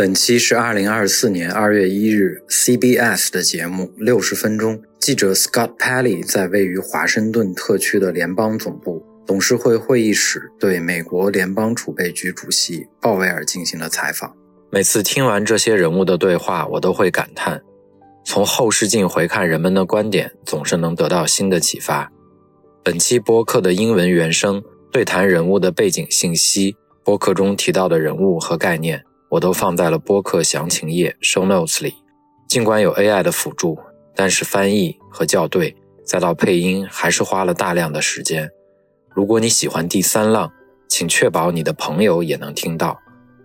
本期是二零二四年二月一日 CBS 的节目六十分钟。记者 Scott Pelley 在位于华盛顿特区的联邦总部董事会会议室对美国联邦储备局主席鲍威尔进行了采访。每次听完这些人物的对话，我都会感叹：从后视镜回看人们的观点，总是能得到新的启发。本期播客的英文原声对谈人物的背景信息，播客中提到的人物和概念。我都放在了播客详情页 show notes 里。尽管有 AI 的辅助，但是翻译和校对，再到配音，还是花了大量的时间。如果你喜欢第三浪，请确保你的朋友也能听到。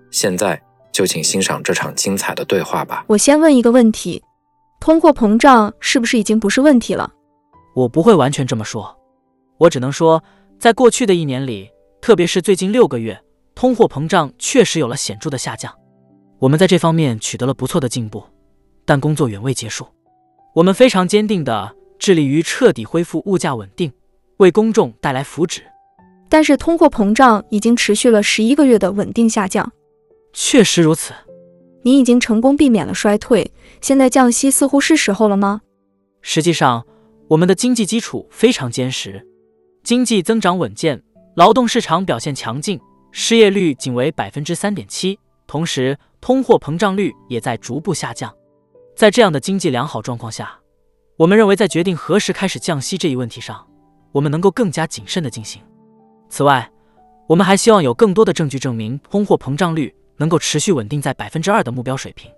现在就请欣赏这场精彩的对话吧。我先问一个问题：通货膨胀是不是已经不是问题了？我不会完全这么说，我只能说，在过去的一年里，特别是最近六个月。通货膨胀确实有了显著的下降，我们在这方面取得了不错的进步，但工作远未结束。我们非常坚定地致力于彻底恢复物价稳定，为公众带来福祉。但是通货膨胀已经持续了十一个月的稳定下降，确实如此。你已经成功避免了衰退，现在降息似乎是时候了吗？实际上，我们的经济基础非常坚实，经济增长稳健，劳动市场表现强劲。失业率仅为百分之三点七，同时通货膨胀率也在逐步下降。在这样的经济良好状况下，我们认为在决定何时开始降息这一问题上，我们能够更加谨慎地进行。此外，我们还希望有更多的证据证明通货膨胀率能够持续稳定在百分之二的目标水平。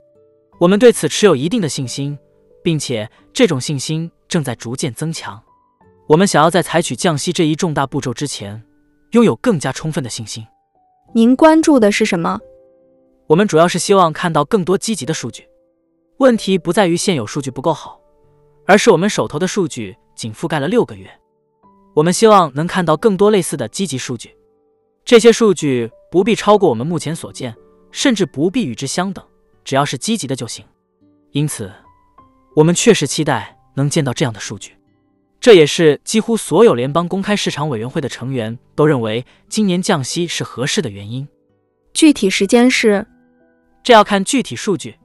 我们对此持有一定的信心，并且这种信心正在逐渐增强。我们想要在采取降息这一重大步骤之前，拥有更加充分的信心。您关注的是什么？我们主要是希望看到更多积极的数据。问题不在于现有数据不够好，而是我们手头的数据仅覆盖了六个月。我们希望能看到更多类似的积极数据。这些数据不必超过我们目前所见，甚至不必与之相等，只要是积极的就行。因此，我们确实期待能见到这样的数据。这也是几乎所有联邦公开市场委员会的成员都认为今年降息是合适的原因。具体时间是？这要看具体数据。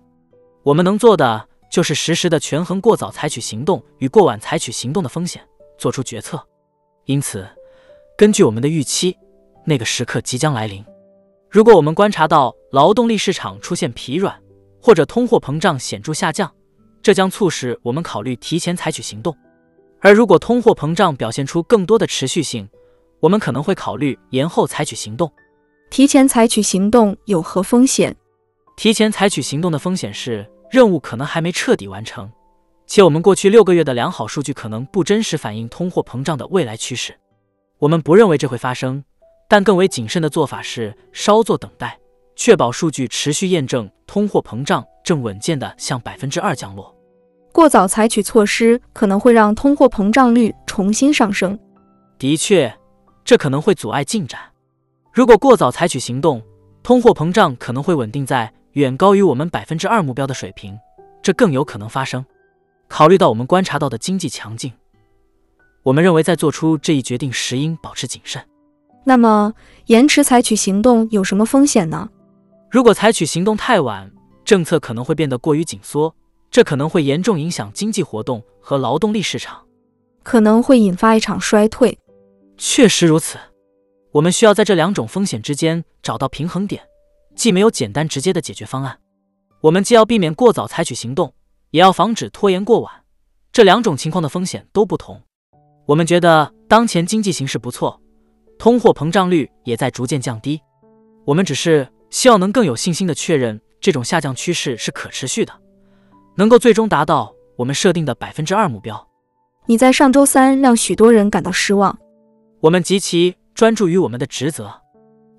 我们能做的就是实时的权衡过早采取行动与过晚采取行动的风险，做出决策。因此，根据我们的预期，那个时刻即将来临。如果我们观察到劳动力市场出现疲软，或者通货膨胀显著下降，这将促使我们考虑提前采取行动。而如果通货膨胀表现出更多的持续性，我们可能会考虑延后采取行动。提前采取行动有何风险？提前采取行动的风险是任务可能还没彻底完成，且我们过去六个月的良好数据可能不真实反映通货膨胀的未来趋势。我们不认为这会发生，但更为谨慎的做法是稍作等待，确保数据持续验证通货膨胀正稳健的向百分之二降落。过早采取措施可能会让通货膨胀率重新上升。的确，这可能会阻碍进展。如果过早采取行动，通货膨胀可能会稳定在远高于我们百分之二目标的水平，这更有可能发生。考虑到我们观察到的经济强劲，我们认为在做出这一决定时应保持谨慎。那么，延迟采取行动有什么风险呢？如果采取行动太晚，政策可能会变得过于紧缩。这可能会严重影响经济活动和劳动力市场，可能会引发一场衰退。确实如此，我们需要在这两种风险之间找到平衡点，既没有简单直接的解决方案。我们既要避免过早采取行动，也要防止拖延过晚。这两种情况的风险都不同。我们觉得当前经济形势不错，通货膨胀率也在逐渐降低。我们只是希望能更有信心的确认这种下降趋势是可持续的。能够最终达到我们设定的百分之二目标。你在上周三让许多人感到失望。我们极其专注于我们的职责，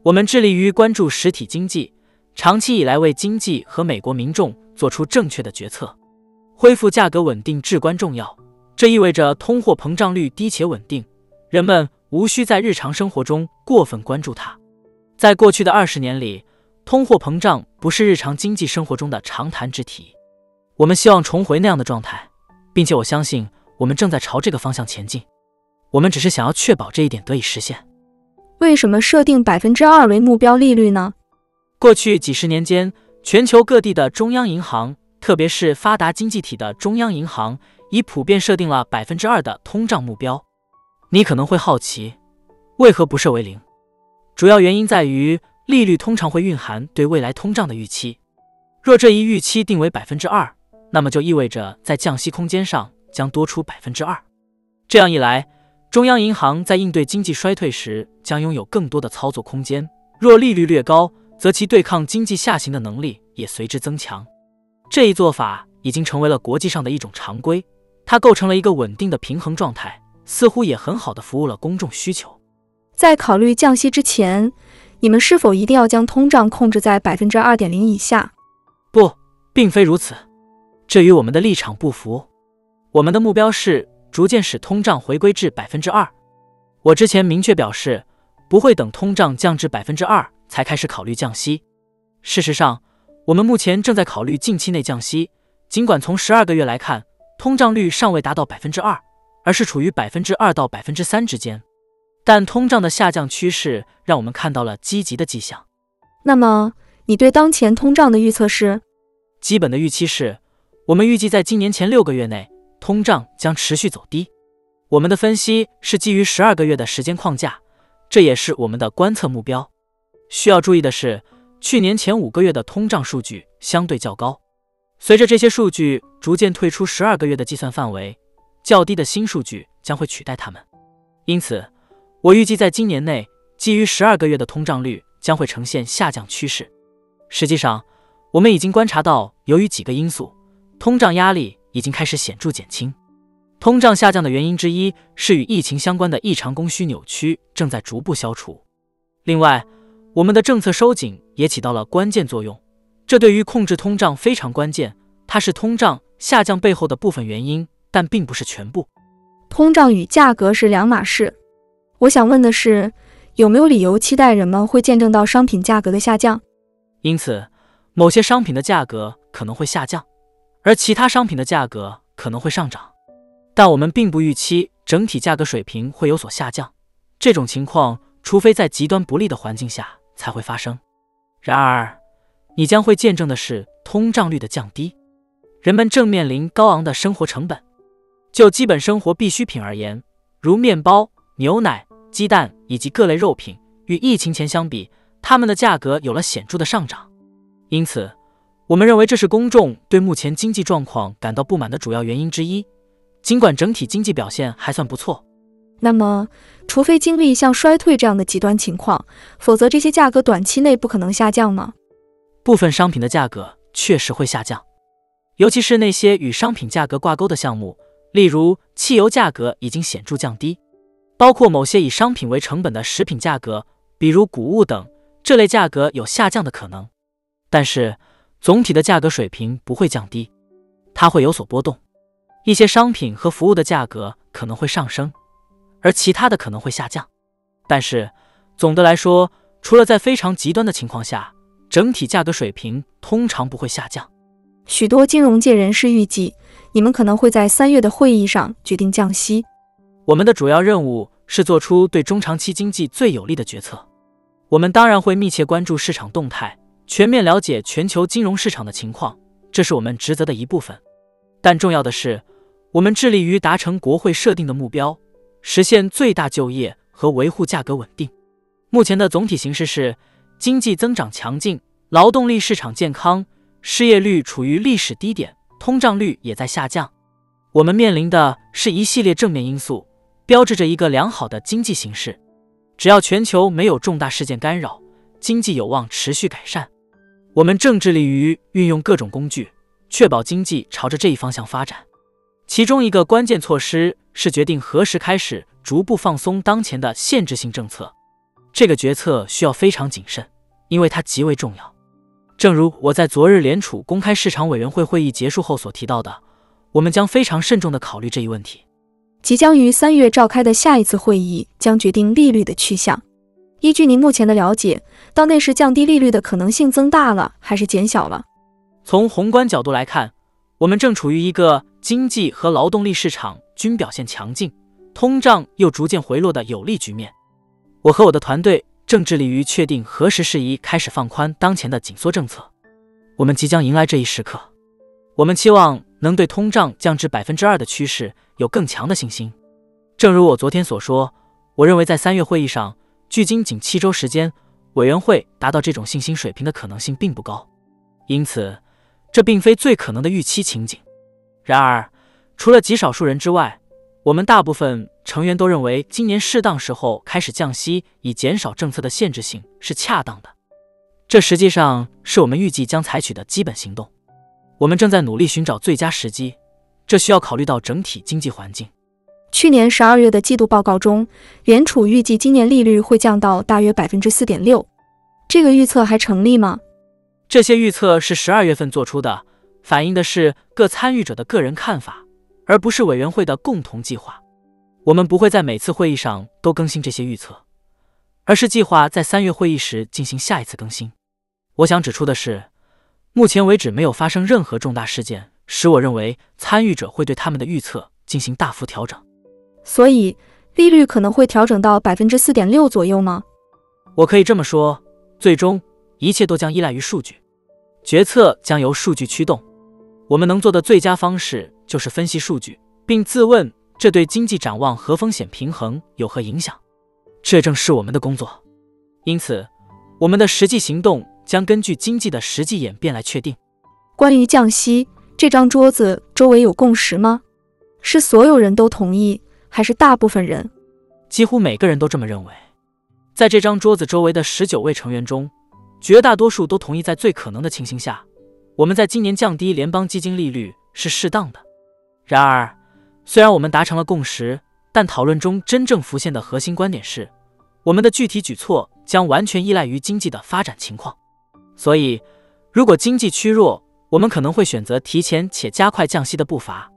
我们致力于关注实体经济，长期以来为经济和美国民众做出正确的决策。恢复价格稳定至关重要。这意味着通货膨胀率低且稳定，人们无需在日常生活中过分关注它。在过去的二十年里，通货膨胀不是日常经济生活中的常谈之题。我们希望重回那样的状态，并且我相信我们正在朝这个方向前进。我们只是想要确保这一点得以实现。为什么设定百分之二为目标利率呢？过去几十年间，全球各地的中央银行，特别是发达经济体的中央银行，已普遍设定了百分之二的通胀目标。你可能会好奇，为何不设为零？主要原因在于，利率通常会蕴含对未来通胀的预期。若这一预期定为百分之二，那么就意味着在降息空间上将多出百分之二。这样一来，中央银行在应对经济衰退时将拥有更多的操作空间。若利率略高，则其对抗经济下行的能力也随之增强。这一做法已经成为了国际上的一种常规，它构成了一个稳定的平衡状态，似乎也很好的服务了公众需求。在考虑降息之前，你们是否一定要将通胀控制在百分之二点零以下？不，并非如此。这与我们的立场不符。我们的目标是。逐渐使通胀回归至百分之二。我之前明确表示，不会等通胀降至百分之二才开始考虑降息。事实上，我们目前正在考虑近期内降息。尽管从十二个月来看，通胀率尚未达到百分之二，而是处于百分之二到百分之三之间，但通胀的下降趋势让我们看到了积极的迹象。那么，你对当前通胀的预测是？基本的预期是，我们预计在今年前六个月内。通胀将持续走低。我们的分析是基于十二个月的时间框架，这也是我们的观测目标。需要注意的是，去年前五个月的通胀数据相对较高。随着这些数据逐渐退出十二个月的计算范围，较低的新数据将会取代它们。因此，我预计在今年内，基于十二个月的通胀率将会呈现下降趋势。实际上，我们已经观察到，由于几个因素，通胀压力。已经开始显著减轻，通胀下降的原因之一是与疫情相关的异常供需扭曲正在逐步消除。另外，我们的政策收紧也起到了关键作用，这对于控制通胀非常关键。它是通胀下降背后的部分原因，但并不是全部。通胀与价格是两码事。我想问的是，有没有理由期待人们会见证到商品价格的下降？因此，某些商品的价格可能会下降。而其他商品的价格可能会上涨，但我们并不预期整体价格水平会有所下降。这种情况，除非在极端不利的环境下才会发生。然而，你将会见证的是通胀率的降低。人们正面临高昂的生活成本。就基本生活必需品而言，如面包、牛奶、鸡蛋以及各类肉品，与疫情前相比，它们的价格有了显著的上涨。因此，我们认为这是公众对目前经济状况感到不满的主要原因之一，尽管整体经济表现还算不错。那么，除非经历像衰退这样的极端情况，否则这些价格短期内不可能下降吗？部分商品的价格确实会下降，尤其是那些与商品价格挂钩的项目，例如汽油价格已经显著降低，包括某些以商品为成本的食品价格，比如谷物等，这类价格有下降的可能。但是，总体的价格水平不会降低，它会有所波动。一些商品和服务的价格可能会上升，而其他的可能会下降。但是总的来说，除了在非常极端的情况下，整体价格水平通常不会下降。许多金融界人士预计，你们可能会在三月的会议上决定降息。我们的主要任务是做出对中长期经济最有利的决策。我们当然会密切关注市场动态。全面了解全球金融市场的情况，这是我们职责的一部分。但重要的是，我们致力于达成国会设定的目标，实现最大就业和维护价格稳定。目前的总体形势是，经济增长强劲，劳动力市场健康，失业率处于历史低点，通胀率也在下降。我们面临的是一系列正面因素，标志着一个良好的经济形势。只要全球没有重大事件干扰，经济有望持续改善。我们正致力于运用各种工具，确保经济朝着这一方向发展。其中一个关键措施是决定何时开始逐步放松当前的限制性政策。这个决策需要非常谨慎，因为它极为重要。正如我在昨日联储公开市场委员会会议结束后所提到的，我们将非常慎重地考虑这一问题。即将于三月召开的下一次会议将决定利率的去向。依据您目前的了解，到那时降低利率的可能性增大了还是减小了？从宏观角度来看，我们正处于一个经济和劳动力市场均表现强劲、通胀又逐渐回落的有利局面。我和我的团队正致力于确定何时适宜开始放宽当前的紧缩政策。我们即将迎来这一时刻。我们期望能对通胀降至百分之二的趋势有更强的信心。正如我昨天所说，我认为在三月会议上。距今仅七周时间，委员会达到这种信心水平的可能性并不高，因此这并非最可能的预期情景。然而，除了极少数人之外，我们大部分成员都认为今年适当时候开始降息，以减少政策的限制性是恰当的。这实际上是我们预计将采取的基本行动。我们正在努力寻找最佳时机，这需要考虑到整体经济环境。去年十二月的季度报告中，联储预计今年利率会降到大约百分之四点六，这个预测还成立吗？这些预测是十二月份做出的，反映的是各参与者的个人看法，而不是委员会的共同计划。我们不会在每次会议上都更新这些预测，而是计划在三月会议时进行下一次更新。我想指出的是，目前为止没有发生任何重大事件使我认为参与者会对他们的预测进行大幅调整。所以利率可能会调整到百分之四点六左右吗？我可以这么说，最终一切都将依赖于数据，决策将由数据驱动。我们能做的最佳方式就是分析数据，并自问这对经济展望和风险平衡有何影响。这正是我们的工作。因此，我们的实际行动将根据经济的实际演变来确定。关于降息，这张桌子周围有共识吗？是所有人都同意？还是大部分人，几乎每个人都这么认为。在这张桌子周围的十九位成员中，绝大多数都同意，在最可能的情形下，我们在今年降低联邦基金利率是适当的。然而，虽然我们达成了共识，但讨论中真正浮现的核心观点是，我们的具体举措将完全依赖于经济的发展情况。所以，如果经济趋弱，我们可能会选择提前且加快降息的步伐。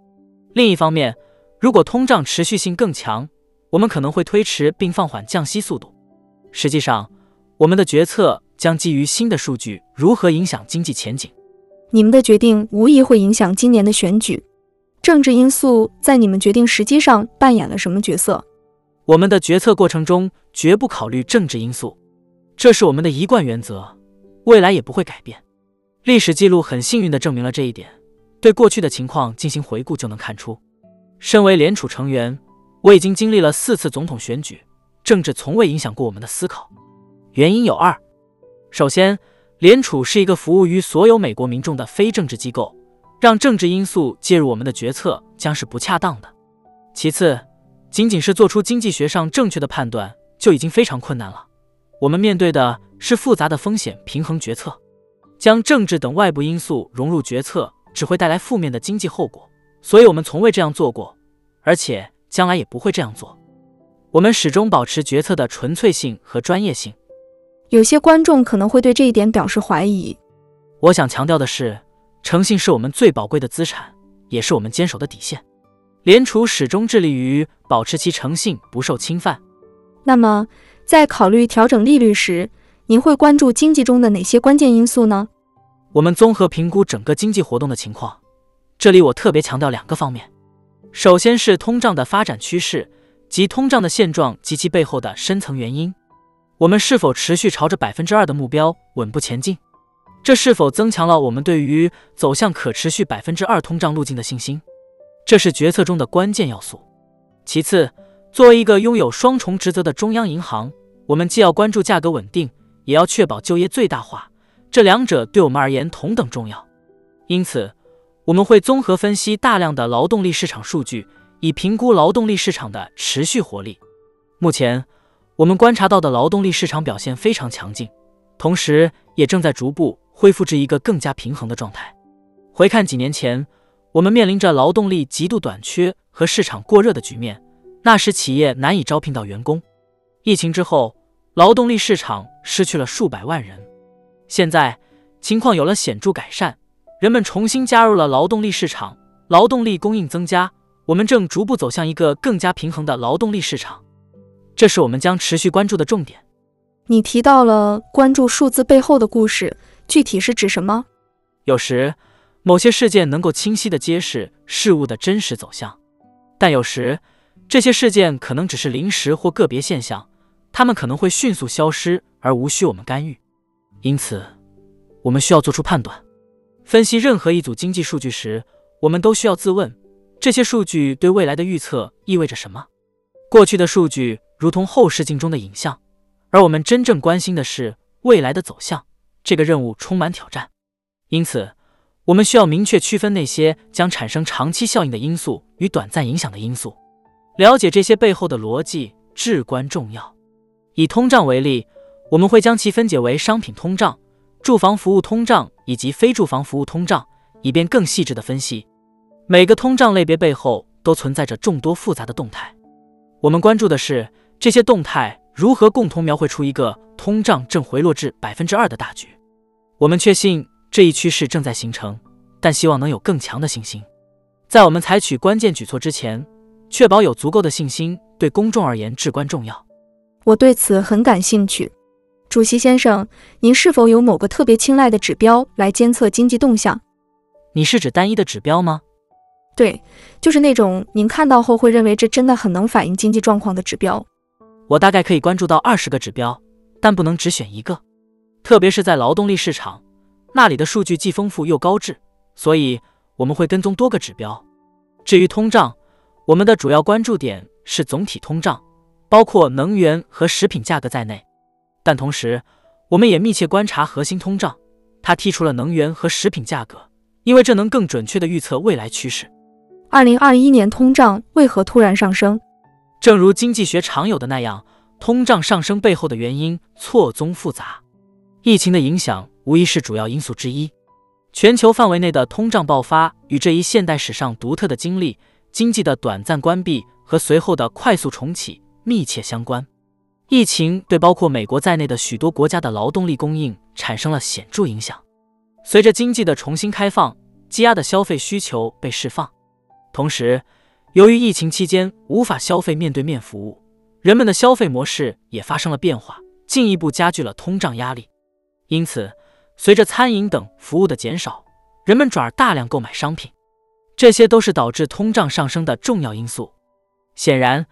另一方面，如果通胀持续性更强，我们可能会推迟并放缓降息速度。实际上，我们的决策将基于新的数据如何影响经济前景。你们的决定无疑会影响今年的选举。政治因素在你们决定时机上扮演了什么角色？我们的决策过程中绝不考虑政治因素，这是我们的一贯原则，未来也不会改变。历史记录很幸运地证明了这一点。对过去的情况进行回顾就能看出。身为联储成员，我已经经历了四次总统选举，政治从未影响过我们的思考。原因有二：首先，联储是一个服务于所有美国民众的非政治机构，让政治因素介入我们的决策将是不恰当的；其次，仅仅是做出经济学上正确的判断就已经非常困难了，我们面对的是复杂的风险平衡决策，将政治等外部因素融入决策只会带来负面的经济后果。所以，我们从未这样做过，而且将来也不会这样做。我们始终保持决策的纯粹性和专业性。有些观众可能会对这一点表示怀疑。我想强调的是，诚信是我们最宝贵的资产，也是我们坚守的底线。联储始终致力于保持其诚信不受侵犯。那么，在考虑调整利率时，您会关注经济中的哪些关键因素呢？我们综合评估整个经济活动的情况。这里我特别强调两个方面，首先是通胀的发展趋势及通胀的现状及其背后的深层原因。我们是否持续朝着百分之二的目标稳步前进？这是否增强了我们对于走向可持续百分之二通胀路径的信心？这是决策中的关键要素。其次，作为一个拥有双重职责的中央银行，我们既要关注价格稳定，也要确保就业最大化，这两者对我们而言同等重要。因此。我们会综合分析大量的劳动力市场数据，以评估劳动力市场的持续活力。目前，我们观察到的劳动力市场表现非常强劲，同时也正在逐步恢复至一个更加平衡的状态。回看几年前，我们面临着劳动力极度短缺和市场过热的局面，那时企业难以招聘到员工。疫情之后，劳动力市场失去了数百万人。现在，情况有了显著改善。人们重新加入了劳动力市场，劳动力供应增加，我们正逐步走向一个更加平衡的劳动力市场，这是我们将持续关注的重点。你提到了关注数字背后的故事，具体是指什么？有时，某些事件能够清晰地揭示事物的真实走向，但有时，这些事件可能只是临时或个别现象，它们可能会迅速消失而无需我们干预。因此，我们需要做出判断。分析任何一组经济数据时，我们都需要自问：这些数据对未来的预测意味着什么？过去的数据如同后视镜中的影像。而我们真正关心的是未来的走向，这个任务充满挑战，因此我们需要明确区分那些将产生长期效应的因素与短暂影响的因素。了解这些背后的逻辑至关重要。以通胀为例，我们会将其分解为商品通胀、住房服务通胀以及非住房服务通胀，以便更细致的分析每个通胀类别背后都存在着众多复杂的动态。我们关注的是这些动态。如何共同描绘出一个通胀正回落至百分之二的大局？我们确信这一趋势正在形成，但希望能有更强的信心。在我们采取关键举措之前，确保有足够的信心对公众而言至关重要。我对此很感兴趣，主席先生，您是否有某个特别青睐的指标来监测经济动向？你是指单一的指标吗？对，就是那种您看到后会认为这真的很能反映经济状况的指标。我大概可以关注到二十个指标，但不能只选一个，特别是在劳动力市场那里的数据既丰富又高质，所以我们会跟踪多个指标。至于通胀，我们的主要关注点是总体通胀，包括能源和食品价格在内，但同时我们也密切观察核心通胀。它剔除了能源和食品价格，因为这能更准确地预测未来趋势。二零二一年通胀为何突然上升？正如经济学常有的那样，通胀上升背后的原因错综复杂，疫情的影响无疑是主要因素之一。全球范围内的通胀爆发与这一现代史上独特的经历——经济的短暂关闭和随后的快速重启——密切相关。疫情对包括美国在内的许多国家的劳动力供应产生了显著影响。随着经济的重新开放，积压的消费需求被释放，同时。由于疫情期间无法消费面对面服务，人们的消费模式也发生了变化，进一步加剧了通胀压力。因此，随着餐饮等服务的减少，人们转而大量购买商品，这些都是导致通胀上升的重要因素。显然，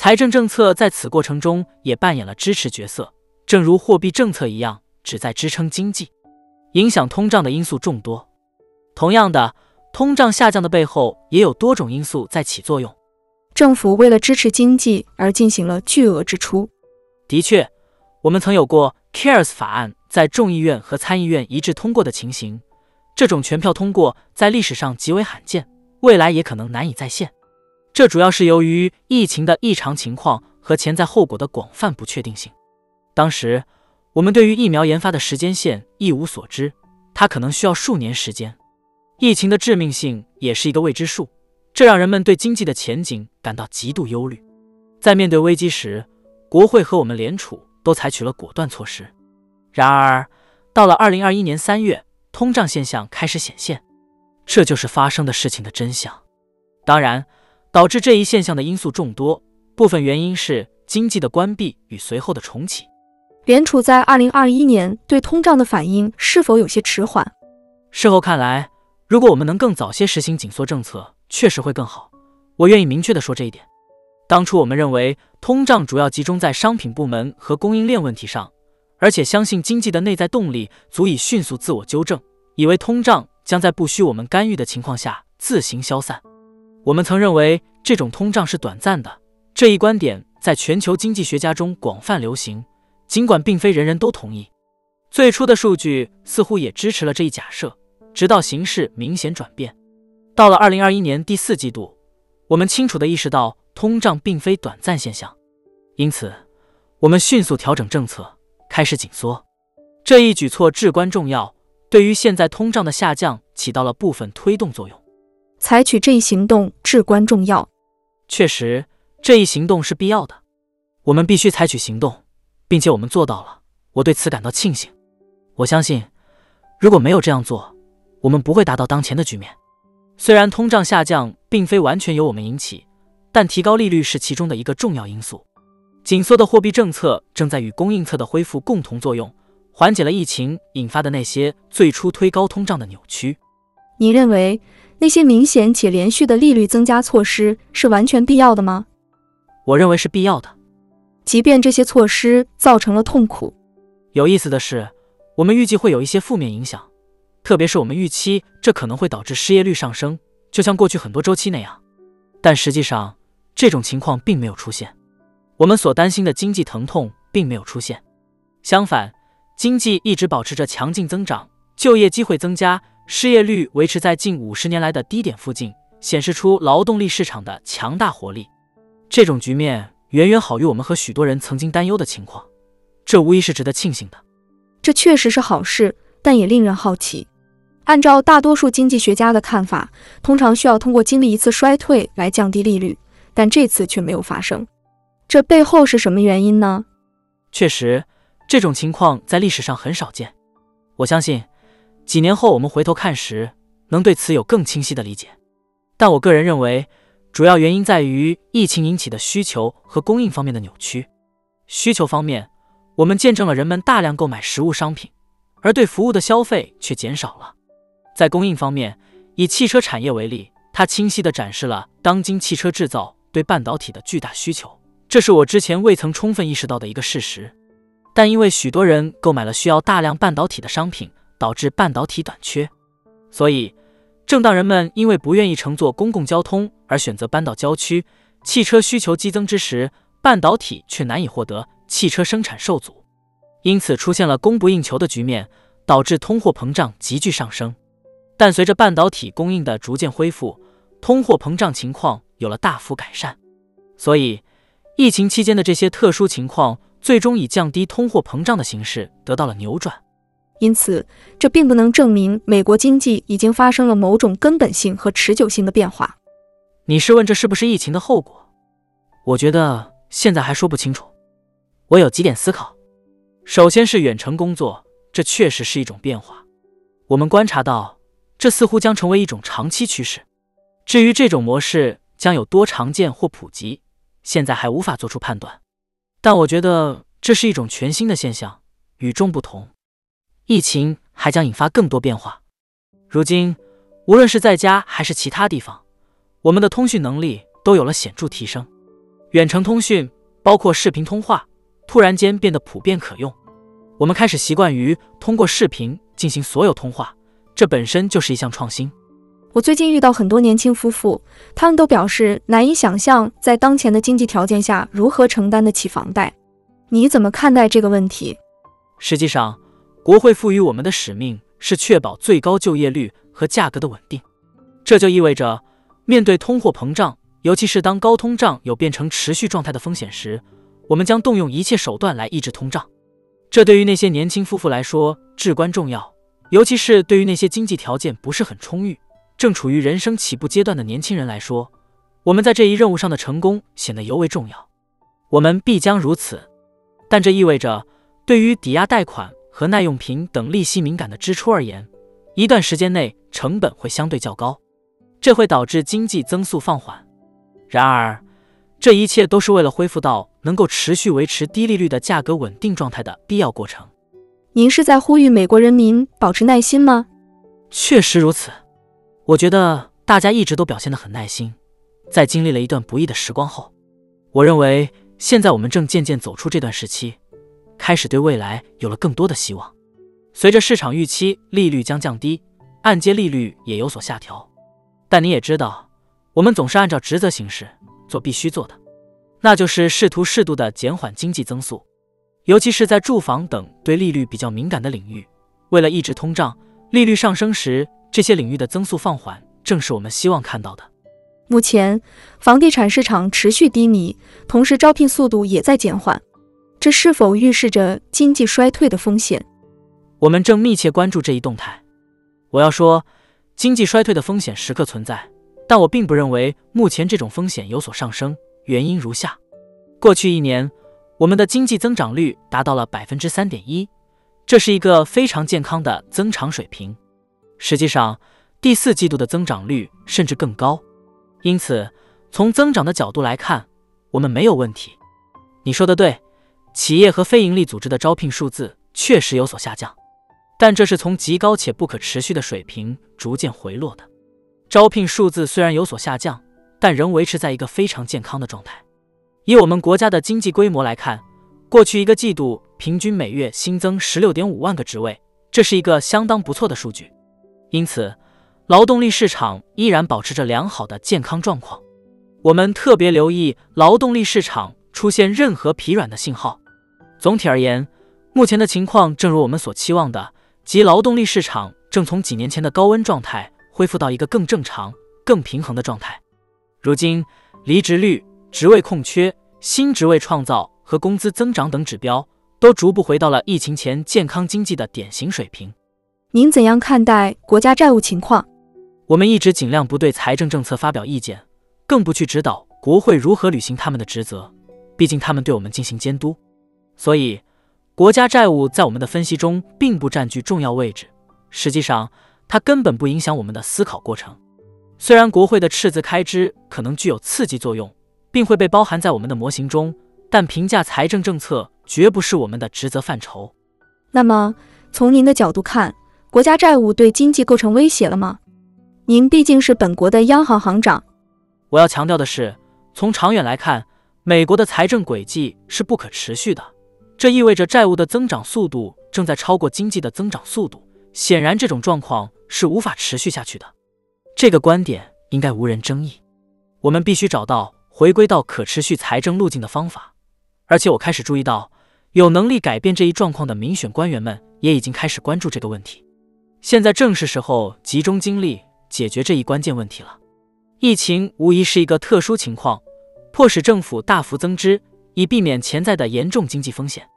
财政政策在此过程中也扮演了支持角色，正如货币政策一样，旨在支撑经济。影响通胀的因素众多。同样的。通胀下降的背后也有多种因素在起作用。政府为了支持经济而进行了巨额支出。的确，我们曾有过 CARES 法案在众议院和参议院一致通过的情形。这种全票通过在历史上极为罕见，未来也可能难以再现。这主要是由于疫情的异常情况和潜在后果的广泛不确定性。当时，我们对于疫苗研发的时间线一无所知，它可能需要数年时间。疫情的致命性也是一个未知数，这让人们对经济的前景感到极度忧虑。在面对危机时，国会和我们联储都采取了果断措施。然而，到了二零二一年三月，通胀现象开始显现，这就是发生的事情的真相。当然，导致这一现象的因素众多，部分原因是经济的关闭与随后的重启。联储在二零二一年对通胀的反应是否有些迟缓？事后看来。如果我们能更早些实行紧缩政策，确实会更好。我愿意明确地说这一点。当初我们认为通胀主要集中在商品部门和供应链问题上，而且相信经济的内在动力足以迅速自我纠正，以为通胀将在不需我们干预的情况下自行消散。我们曾认为这种通胀是短暂的，这一观点在全球经济学家中广泛流行，尽管并非人人都同意。最初的数据似乎也支持了这一假设。直到形势明显转变，到了二零二一年第四季度，我们清楚地意识到通胀并非短暂现象，因此我们迅速调整政策，开始紧缩。这一举措至关重要，对于现在通胀的下降起到了部分推动作用。采取这一行动至关重要。确实，这一行动是必要的。我们必须采取行动，并且我们做到了。我对此感到庆幸。我相信，如果没有这样做，我们不会达到当前的局面。虽然通胀下降并非完全由我们引起，但提高利率是其中的一个重要因素。紧缩的货币政策正在与供应侧的恢复共同作用，缓解了疫情引发的那些最初推高通胀的扭曲。你认为那些明显且连续的利率增加措施是完全必要的吗？我认为是必要的，即便这些措施造成了痛苦。有意思的是，我们预计会有一些负面影响，特别是我们预期这可能会导致失业率上升，就像过去很多周期那样。但实际上，这种情况并没有出现。我们所担心的经济疼痛并没有出现，相反，经济一直保持着强劲增长，就业机会增加，失业率维持在近五十年来的低点附近，显示出劳动力市场的强大活力。这种局面远远好于我们和许多人曾经担忧的情况，这无疑是值得庆幸的。这确实是好事，但也令人好奇。按照大多数经济学家的看法，通常需要通过经历一次衰退来降低利率，但这次却没有发生。这背后是什么原因呢？确实，这种情况在历史上很少见。我相信，几年后我们回头看时，能对此有更清晰的理解。但我个人认为，主要原因在于疫情引起的需求和供应方面的扭曲。需求方面，我们见证了人们大量购买实物商品，而对服务的消费却减少了。在供应方面，以汽车产业为例，它清晰地展示了当今汽车制造对半导体的巨大需求。这是我之前未曾充分意识到的一个事实，但因为许多人购买了需要大量半导体的商品，导致半导体短缺。所以，正当人们因为不愿意乘坐公共交通而选择搬到郊区，汽车需求激增之时，半导体却难以获得，汽车生产受阻，因此出现了供不应求的局面，导致通货膨胀急剧上升。但随着半导体供应的逐渐恢复，通货膨胀情况有了大幅改善。所以。疫情期间的这些特殊情况，最终以降低通货膨胀的形式得到了扭转。因此，这并不能证明美国经济已经发生了某种根本性和持久性的变化。你是问这是不是疫情的后果？我觉得现在还说不清楚。我有几点思考：首先是远程工作，这确实是一种变化。我们观察到，这似乎将成为一种长期趋势。至于这种模式将有多常见或普及，现在还无法做出判断，但我觉得这是一种全新的现象，与众不同。疫情还将引发更多变化。如今，无论是在家还是其他地方，我们的通讯能力都有了显著提升。远程通讯，包括视频通话，突然间变得普遍可用。我们开始习惯于通过视频进行所有通话，这本身就是一项创新。我最近遇到很多年轻夫妇，他们都表示难以想象在当前的经济条件下如何承担得起房贷。你怎么看待这个问题？实际上，国会赋予我们的使命是确保最高就业率和价格的稳定。这就意味着，面对通货膨胀，尤其是当高通胀有变成持续状态的风险时，我们将动用一切手段来抑制通胀。这对于那些年轻夫妇来说至关重要，尤其是对于那些经济条件不是很充裕。正处于人生起步阶段的年轻人来说，我们在这一任务上的成功显得尤为重要。我们必将如此，但这意味着，对于抵押贷款和耐用品等利息敏感的支出而言，一段时间内成本会相对较高，这会导致经济增速放缓。然而，这一切都是为了恢复到能够持续维持低利率的价格稳定状态的必要过程。您是在呼吁美国人民保持耐心吗？确实如此。我觉得大家一直都表现得很耐心，在经历了一段不易的时光后，我认为现在我们正渐渐走出这段时期，开始对未来有了更多的希望。随着市场预期利率将降低，按揭利率也有所下调。但你也知道，我们总是按照职责行事，做必须做的，那就是试图适度的减缓经济增速，尤其是在住房等对利率比较敏感的领域。为了抑制通胀，利率上升时。这些领域的增速放缓，正是我们希望看到的。目前，房地产市场持续低迷，同时招聘速度也在减缓，这是否预示着经济衰退的风险？我们正密切关注这一动态。我要说，经济衰退的风险时刻存在，但我并不认为目前这种风险有所上升。原因如下：过去一年，我们的经济增长率达到了百分之三点一，这是一个非常健康的增长水平。实际上，第四季度的增长率甚至更高。因此，从增长的角度来看，我们没有问题。你说的对，企业和非营利组织的招聘数字确实有所下降，但这是从极高且不可持续的水平逐渐回落的。招聘数字虽然有所下降，但仍维持在一个非常健康的状态。以我们国家的经济规模来看，过去一个季度平均每月新增十六点五万个职位，这是一个相当不错的数据。因此，劳动力市场依然保持着良好的健康状况。我们特别留意劳动力市场。出现任何疲软的信号。总体而言，目前的情况正如我们所期望的，即劳动力市场正从几年前的高温状态恢复到一个更正常、更平衡的状态。如今，离职率、职位空缺、新职位创造和工资增长等指标都逐步回到了疫情前健康经济的典型水平。您怎样看待国家债务情况？我们一直尽量不对财政政策发表意见，更不去指导国会如何履行他们的职责。毕竟他们对我们进行监督，所以国家债务在我们的分析中并不占据重要位置。实际上，它根本不影响我们的思考过程。虽然国会的赤字开支可能具有刺激作用，并会被包含在我们的模型中，但评价财政政策绝不是我们的职责范畴。那么，从您的角度看，国家债务对经济构成威胁了吗？您毕竟是本国的央行行长。我要强调的是，从长远来看。美国的财政轨迹是不可持续的，这意味着债务的增长速度正在超过经济的增长速度。显然，这种状况是无法持续下去的。这个观点应该无人争议。我们必须找到回归到可持续财政路径的方法。而且，我开始注意到，有能力改变这一状况的民选官员们也已经开始关注这个问题。现在正是时候集中精力解决这一关键问题了。疫情无疑是一个特殊情况。迫使政府大幅增支，以避免潜在的严重经济风险。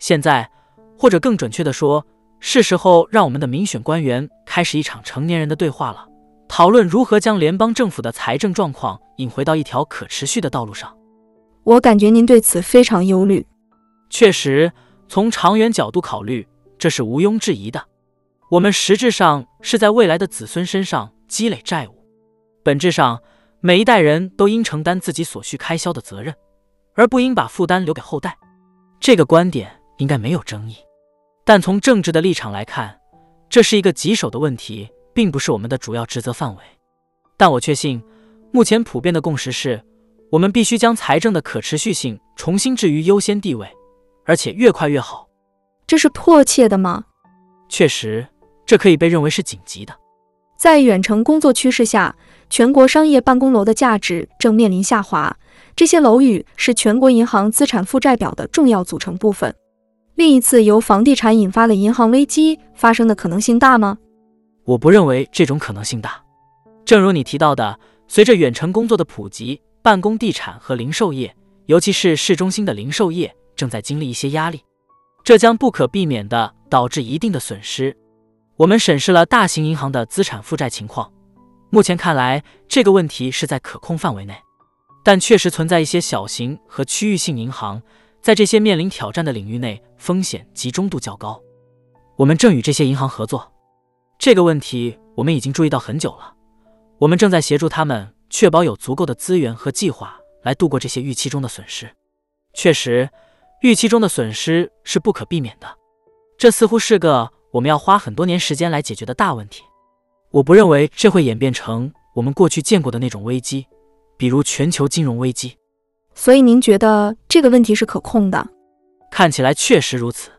现在，或者更准确的说，是时候让我们的民选官员开始一场成年人的对话了，讨论如何将联邦政府的财政状况引回到一条可持续的道路上。我感觉您对此非常忧虑。确实，从长远角度考虑，这是毋庸置疑的。我们实质上是在未来的子孙身上积累债务，本质上。每一代人都应承担自己所需开销的责任，而不应把负担留给后代。这个观点应该没有争议。但从政治的立场来看，这是一个棘手的问题，并不是我们的主要职责范围。但我确信，目前普遍的共识是，我们必须将财政的可持续性重新置于优先地位，而且越快越好。这是迫切的吗？确实，这可以被认为是紧急的。在远程工作趋势下。全国商业办公楼的价值正面临下滑，这些楼宇是全国银行资产负债表的重要组成部分。另一次由房地产引发的银行危机发生的可能性大吗？我不认为这种可能性大。正如你提到的，随着远程工作的普及，办公地产和零售业，尤其是市中心的零售业，正在经历一些压力，这将不可避免地导致一定的损失。我们审视了大型银行的资产负债情况。目前看来，这个问题是在可控范围内，但确实存在一些小型和区域性银行在这些面临挑战的领域内风险集中度较高。我们正与这些银行合作，这个问题我们已经注意到很久了。我们正在协助他们确保有足够的资源和计划来度过这些预期中的损失。确实，预期中的损失是不可避免的，这似乎是个我们要花很多年时间来解决的大问题。我不认为这会演变成我们过去见过的那种危机，比如全球金融危机。所以您觉得这个问题是可控的？看起来确实如此。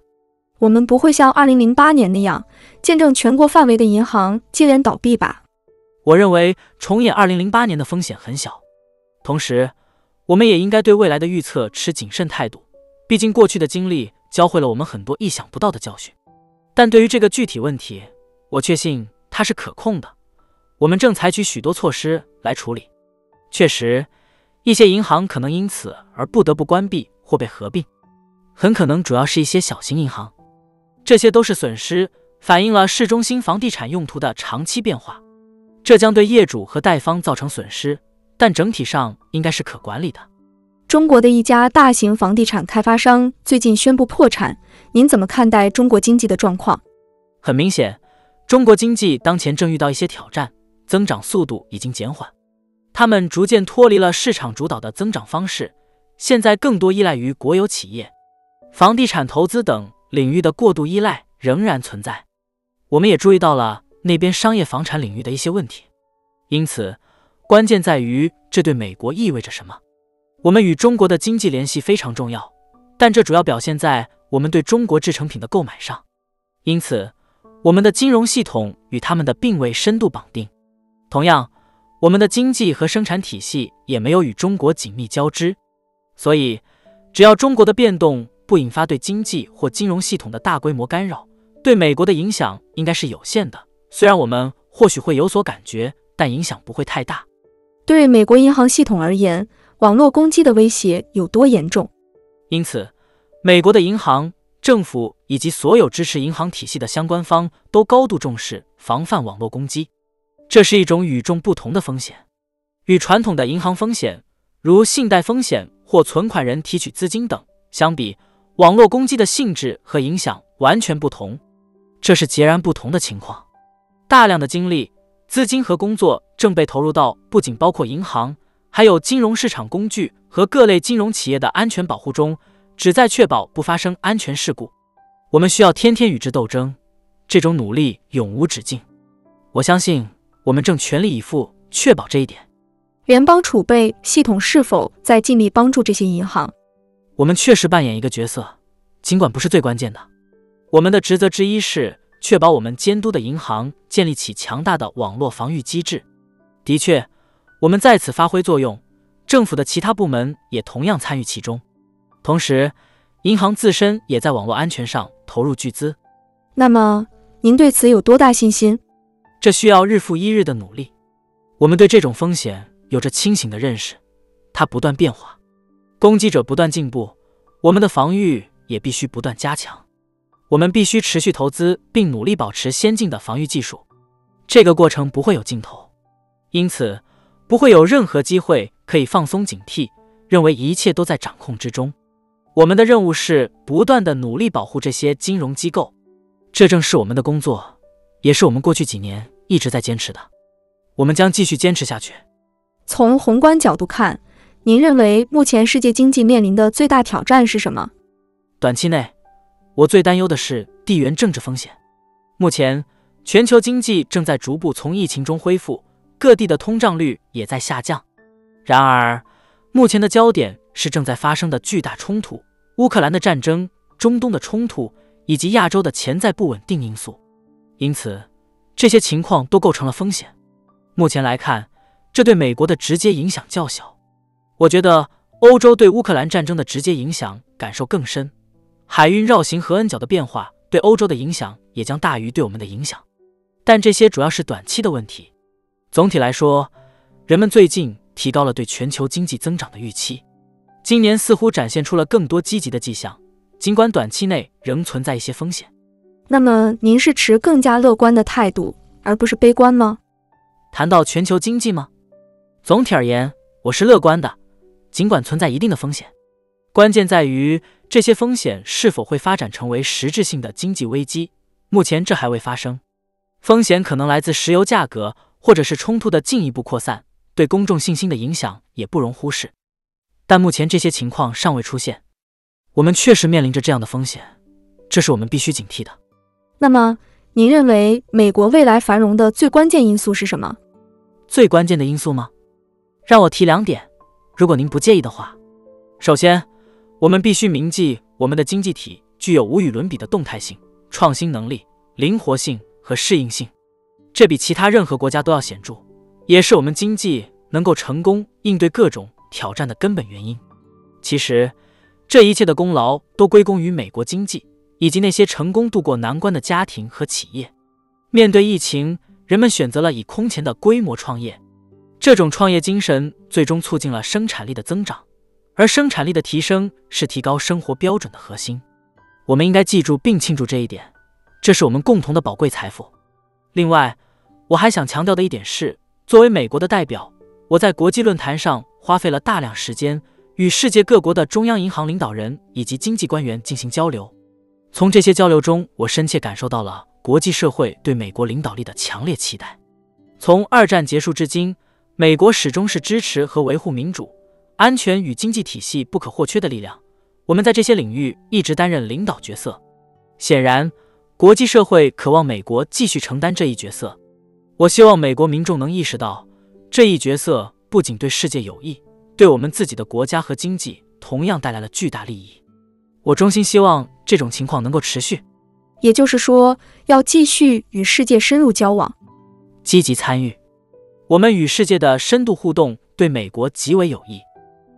我们不会像2008年那样见证全国范围的银行接连倒闭吧？我认为重演2008年的风险很小。同时，我们也应该对未来的预测持谨慎态度，毕竟过去的经历教会了我们很多意想不到的教训。但对于这个具体问题，我确信。它是可控的，我们正采取许多措施来处理。确实，一些银行可能因此而不得不关闭或被合并，很可能主要是一些小型银行。这些都是损失，反映了市中心房地产用途的长期变化。这将对业主和贷方造成损失，但整体上应该是可管理的。中国的一家大型房地产开发商最近宣布破产，您怎么看待中国经济的状况？很明显。中国经济当前正遇到一些挑战，增长速度已经减缓，他们逐渐脱离了市场主导的增长方式，现在更多依赖于国有企业、房地产投资等领域的过度依赖仍然存在。我们也注意到了那边商业房产领域的一些问题，因此，关键在于这对美国意味着什么。我们与中国的经济联系非常重要，但这主要表现在我们对中国制成品的购买上。因此，我们的金融系统与他们的并未深度绑定。同样，我们的经济和生产体系也没有与中国紧密交织。所以，只要中国的变动不引发对经济或金融系统的大规模干扰，对美国的影响应该是有限的，虽然我们或许会有所感觉，但影响不会太大。对美国银行系统而言，网络攻击的威胁有多严重？因此，美国的银行、政府以及所有支持银行体系的相关方都高度重视防范网络攻击。这是一种与众不同的风险，与传统的银行风险，如信贷风险或存款人提取资金等相比，网络攻击的性质和影响完全不同。这是截然不同的情况。大量的精力、资金和工作正被投入到不仅包括银行，还有金融市场工具和各类金融企业的安全保护中，旨在确保不发生安全事故。我们需要天天与之斗争，这种努力永无止境。我相信我们正全力以赴确保这一点。联邦储备系统是否在尽力帮助这些银行？我们确实扮演一个角色，尽管不是最关键的。我们的职责之一是确保我们监督的银行建立起强大的网络防御机制。的确，我们在此发挥作用，政府的其他部门也同样参与其中。同时，银行自身也在网络安全上投入巨资。那么，您对此有多大信心？这需要日复一日的努力。我们对这种风险有着清醒的认识，它不断变化，攻击者不断进步，我们的防御也必须不断加强。我们必须持续投资，并努力保持先进的防御技术。这个过程不会有尽头，因此不会有任何机会可以放松警惕，认为一切都在掌控之中。我们的任务是不断的努力保护这些金融机构，这正是我们的工作，也是我们过去几年一直在坚持的。我们将继续坚持下去。从宏观角度看，您认为目前世界经济面临的最大挑战是什么？短期内。我最担忧的是地缘政治风险。目前，全球经济正在逐步从疫情中恢复，各地的通胀率也在下降。然而，目前的焦点是正在发生的巨大冲突、乌克兰的战争、中东的冲突以及亚洲的潜在不稳定因素。因此，这些情况都构成了风险。目前来看，这对美国的直接影响较小。我觉得欧洲对乌克兰战争的直接影响感受更深。海运绕行和恩角的变化对欧洲的影响也将大于对我们的影响，但这些主要是短期的问题。总体来说，人们最近提高了对全球经济增长的预期，今年似乎展现出了更多积极的迹象，尽管短期内仍存在一些风险。那么，您是持更加乐观的态度，而不是悲观吗？谈到全球经济吗？总体而言，我是乐观的，尽管存在一定的风险。关键在于。这些风险是否会发展成为实质性的经济危机？目前这还未发生。风险可能来自石油价格，或者是冲突的进一步扩散，对公众信心的影响也不容忽视。但目前这些情况尚未出现。我们确实面临着这样的风险，这是我们必须警惕的。那么，您认为美国未来繁荣的最关键因素是什么？最关键的因素吗？让我提两点，如果您不介意的话。首先。我们必须铭记，我们的经济体具有无与伦比的动态性、创新能力、灵活性和适应性，这比其他任何国家都要显著，也是我们经济能够成功应对各种挑战的根本原因。其实，这一切的功劳都归功于美国经济以及那些成功度过难关的家庭和企业。面对疫情，人们选择了以空前的规模创业，这种创业精神最终促进了生产力的增长。而生产力的提升是提高生活标准的核心，我们应该记住并庆祝这一点，这是我们共同的宝贵财富。另外，我还想强调的一点是，作为美国的代表，我在国际论坛上花费了大量时间，与世界各国的中央银行领导人以及经济官员进行交流。从这些交流中，我深切感受到了国际社会对美国领导力的强烈期待。从二战结束至今，美国始终是支持和维护民主、安全与经济体系不可或缺的力量。我们在这些领域一直担任领导角色。显然，国际社会渴望美国继续承担这一角色。我希望美国民众能意识到，这一角色不仅对世界有益，对我们自己的国家和经济同样带来了巨大利益。我衷心希望这种情况能够持续。也就是说，要继续与世界深入交往，积极参与。我们与世界的深度互动对美国极为有益。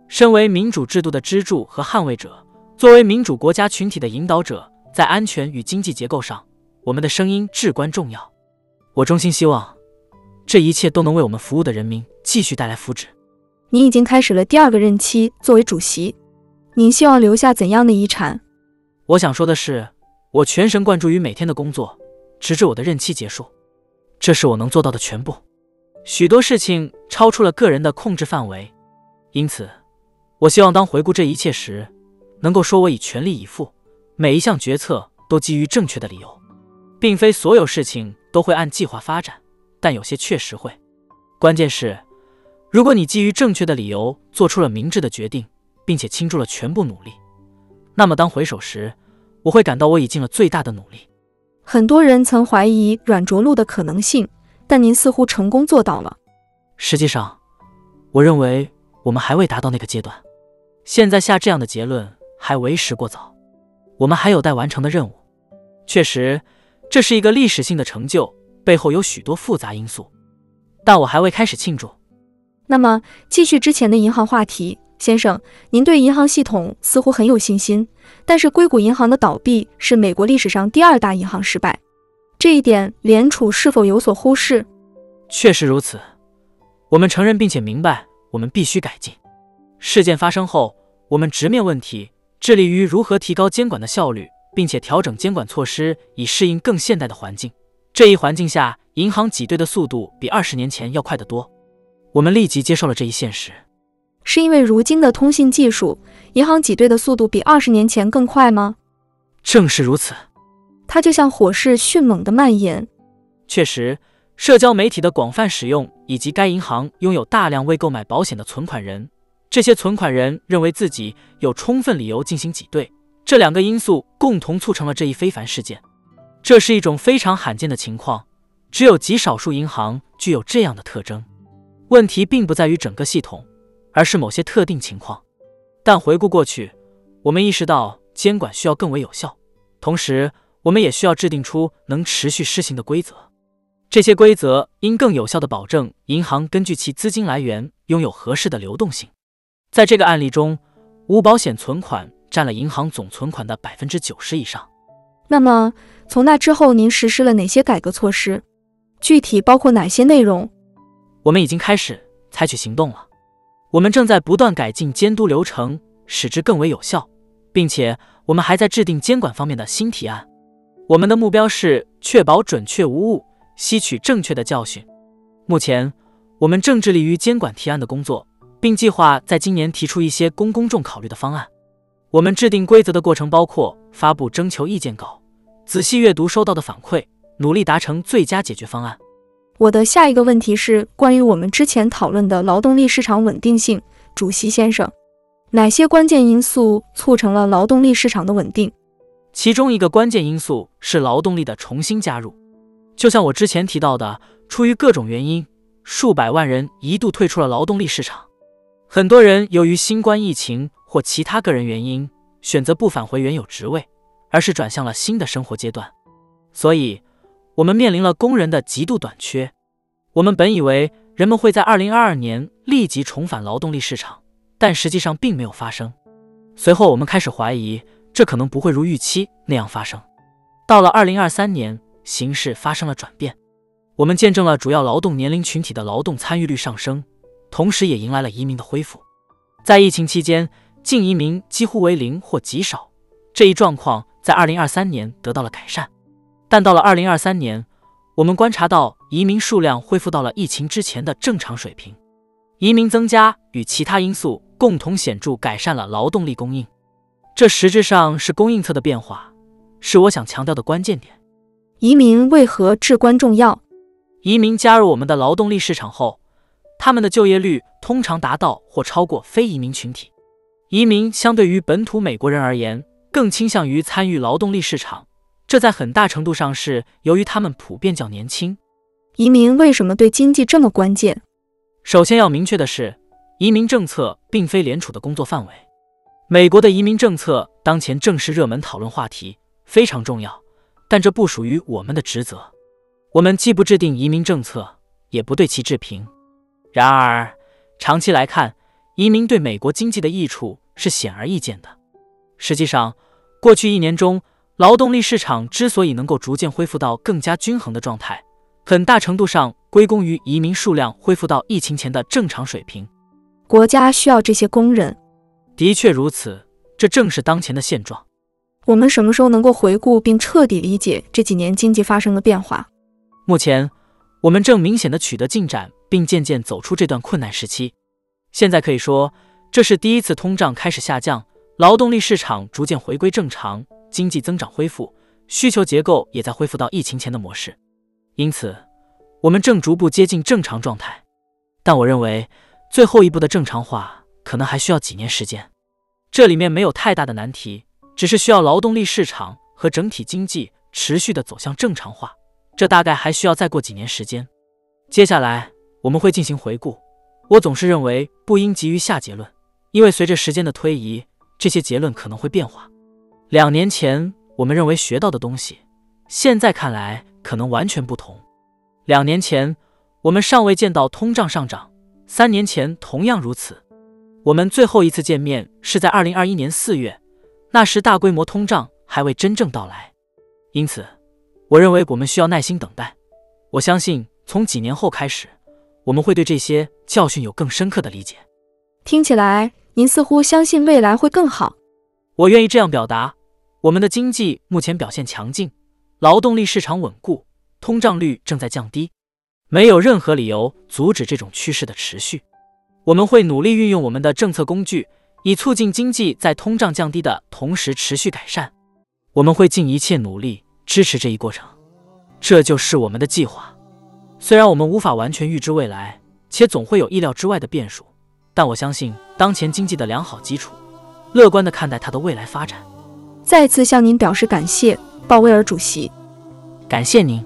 身为民主制度的支柱和捍卫者，作为民主国家群体的引导者，在安全与经济结构上，我们的声音至关重要。我衷心希望，这一切都能为我们服务的人民继续带来福祉。您已经开始了第二个任期，作为主席，您希望留下怎样的遗产？我想说的是，我全神贯注于每天的工作，直至我的任期结束。这是我能做到的全部。许多事情超出了个人的控制范围，因此，我希望当回顾这一切时，能够说我已全力以赴，每一项决策都基于正确的理由。并非所有事情都会按计划发展，但有些确实会。关键是，如果你基于正确的理由做出了明智的决定，并且倾注了全部努力，那么当回首时，我会感到我已尽了最大的努力。很多人曾怀疑软着陆的可能性，但您似乎成功做到了。实际上，我认为我们还未达到那个阶段。现在下这样的结论还为时过早。我们还有待完成的任务。确实。这是一个历史性的成就，背后有许多复杂因素，但我还未开始庆祝。那么，继续之前的银行话题，先生，您对银行系统似乎很有信心，但是硅谷银行的倒闭是美国历史上第二大银行失败，这一点联储是否有所忽视？确实如此，我们承认并且明白，我们必须改进。事件发生后，我们直面问题，致力于如何提高监管的效率。并且调整监管措施，以适应更现代的环境。这一环境下，银行挤兑的速度比二十年前要快得多。我们立即接受了这一现实。是因为如今的通信技术，银行挤兑的速度比二十年前更快吗？正是如此。它就像火势迅猛的蔓延。确实，社交媒体的广泛使用，以及该银行拥有大量未购买保险的存款人，这些存款人认为自己有充分理由进行挤兑。这两个因素共同促成了这一非凡事件，这是一种非常罕见的情况，只有极少数银行具有这样的特征。问题并不在于整个系统，而是某些特定情况。但回顾过去，我们意识到监管需要更为有效，同时我们也需要制定出能持续施行的规则。这些规则应更有效地保证银行根据其资金来源拥有合适的流动性。在这个案例中，无保险存款。占了银行总存款的百分之九十以上。那么，从那之后，您实施了哪些改革措施？具体包括哪些内容？我们已经开始采取行动了。我们正在不断改进监督流程，使之更为有效，并且我们还在制定监管方面的新提案。我们的目标是确保准确无误，吸取正确的教训。目前，我们正致力于监管提案的工作，并计划在今年提出一些供公众考虑的方案。我们制定规则的过程包括发布征求意见稿、仔细阅读收到的反馈，努力达成最佳解决方案。我的下一个问题是关于我们之前讨论的劳动力市场稳定性，主席先生，哪些关键因素促成了劳动力市场的稳定？其中一个关键因素是劳动力的重新加入。就像我之前提到的，出于各种原因，数百万人一度退出了劳动力市场，很多人由于新冠疫情。或其他个人原因，选择不返回原有职位，而是转向了新的生活阶段。所以，我们面临了工人的极度短缺。我们本以为人们会在2022年立即重返劳动力市场，但实际上并没有发生。随后，我们开始怀疑这可能不会如预期那样发生。到了2023年，形势发生了转变，我们见证了主要劳动年龄群体的劳动参与率上升，同时也迎来了移民的恢复。在疫情期间，净移民几乎为零或极少，这一状况在二零二三年得到了改善，但到了二零二三年，我们观察到移民数量恢复到了疫情之前的正常水平。移民增加与其他因素共同显著改善了劳动力供应，这实质上是供应侧的变化。是我想强调的关键点。移民为何至关重要？移民加入我们的劳动力市场后，他们的就业率通常达到或超过非移民群体。移民相对于本土美国人而言，更倾向于参与劳动力市场，这在很大程度上是由于他们普遍较年轻。移民为什么对经济这么关键？首先要明确的是，移民政策并非联储的工作范围。美国的移民政策当前正是热门讨论话题，非常重要，但这不属于我们的职责。我们既不制定移民政策，也不对其置评。然而，长期来看，移民对美国经济的益处是显而易见的。实际上，过去一年中，劳动力市场之所以能够逐渐恢复到更加均衡的状态，很大程度上归功于移民数量恢复到疫情前的正常水平。国家需要这些工人，的确如此，这正是当前的现状。我们什么时候能够回顾并彻底理解这几年经济发生的变化？目前，我们正明显的取得进展，并渐渐走出这段困难时期。现在可以说，这是第一次通胀开始下降，劳动力市场逐渐回归正常，经济增长恢复，需求结构也在恢复到疫情前的模式。因此，我们正逐步接近正常状态。但我认为，最后一步的正常化可能还需要几年时间。这里面没有太大的难题，只是需要劳动力市场和整体经济持续的走向正常化。这大概还需要再过几年时间。接下来我们会进行回顾。我总是认为不应急于下结论，因为随着时间的推移，这些结论可能会变化。两年前我们认为学到的东西，现在看来可能完全不同。两年前我们尚未见到通胀上涨，三年前同样如此。我们最后一次见面是在二零二一年四月，那时大规模通胀还未真正到来。因此，我认为我们需要耐心等待。我相信从几年后开始。我们会对这些教训有更深刻的理解。听起来，您似乎相信未来会更好。我愿意这样表达。我们的经济目前表现强劲，劳动力市场稳固，通胀率正在降低，没有任何理由阻止这种趋势的持续。我们会努力运用我们的政策工具，以促进经济在通胀降低的同时持续改善。我们会尽一切努力支持这一过程。这就是我们的计划。虽然我们无法完全预知未来，且总会有意料之外的变数，但我相信当前经济的良好基础，乐观地看待它的未来发展。再次向您表示感谢，鲍威尔主席。感谢您。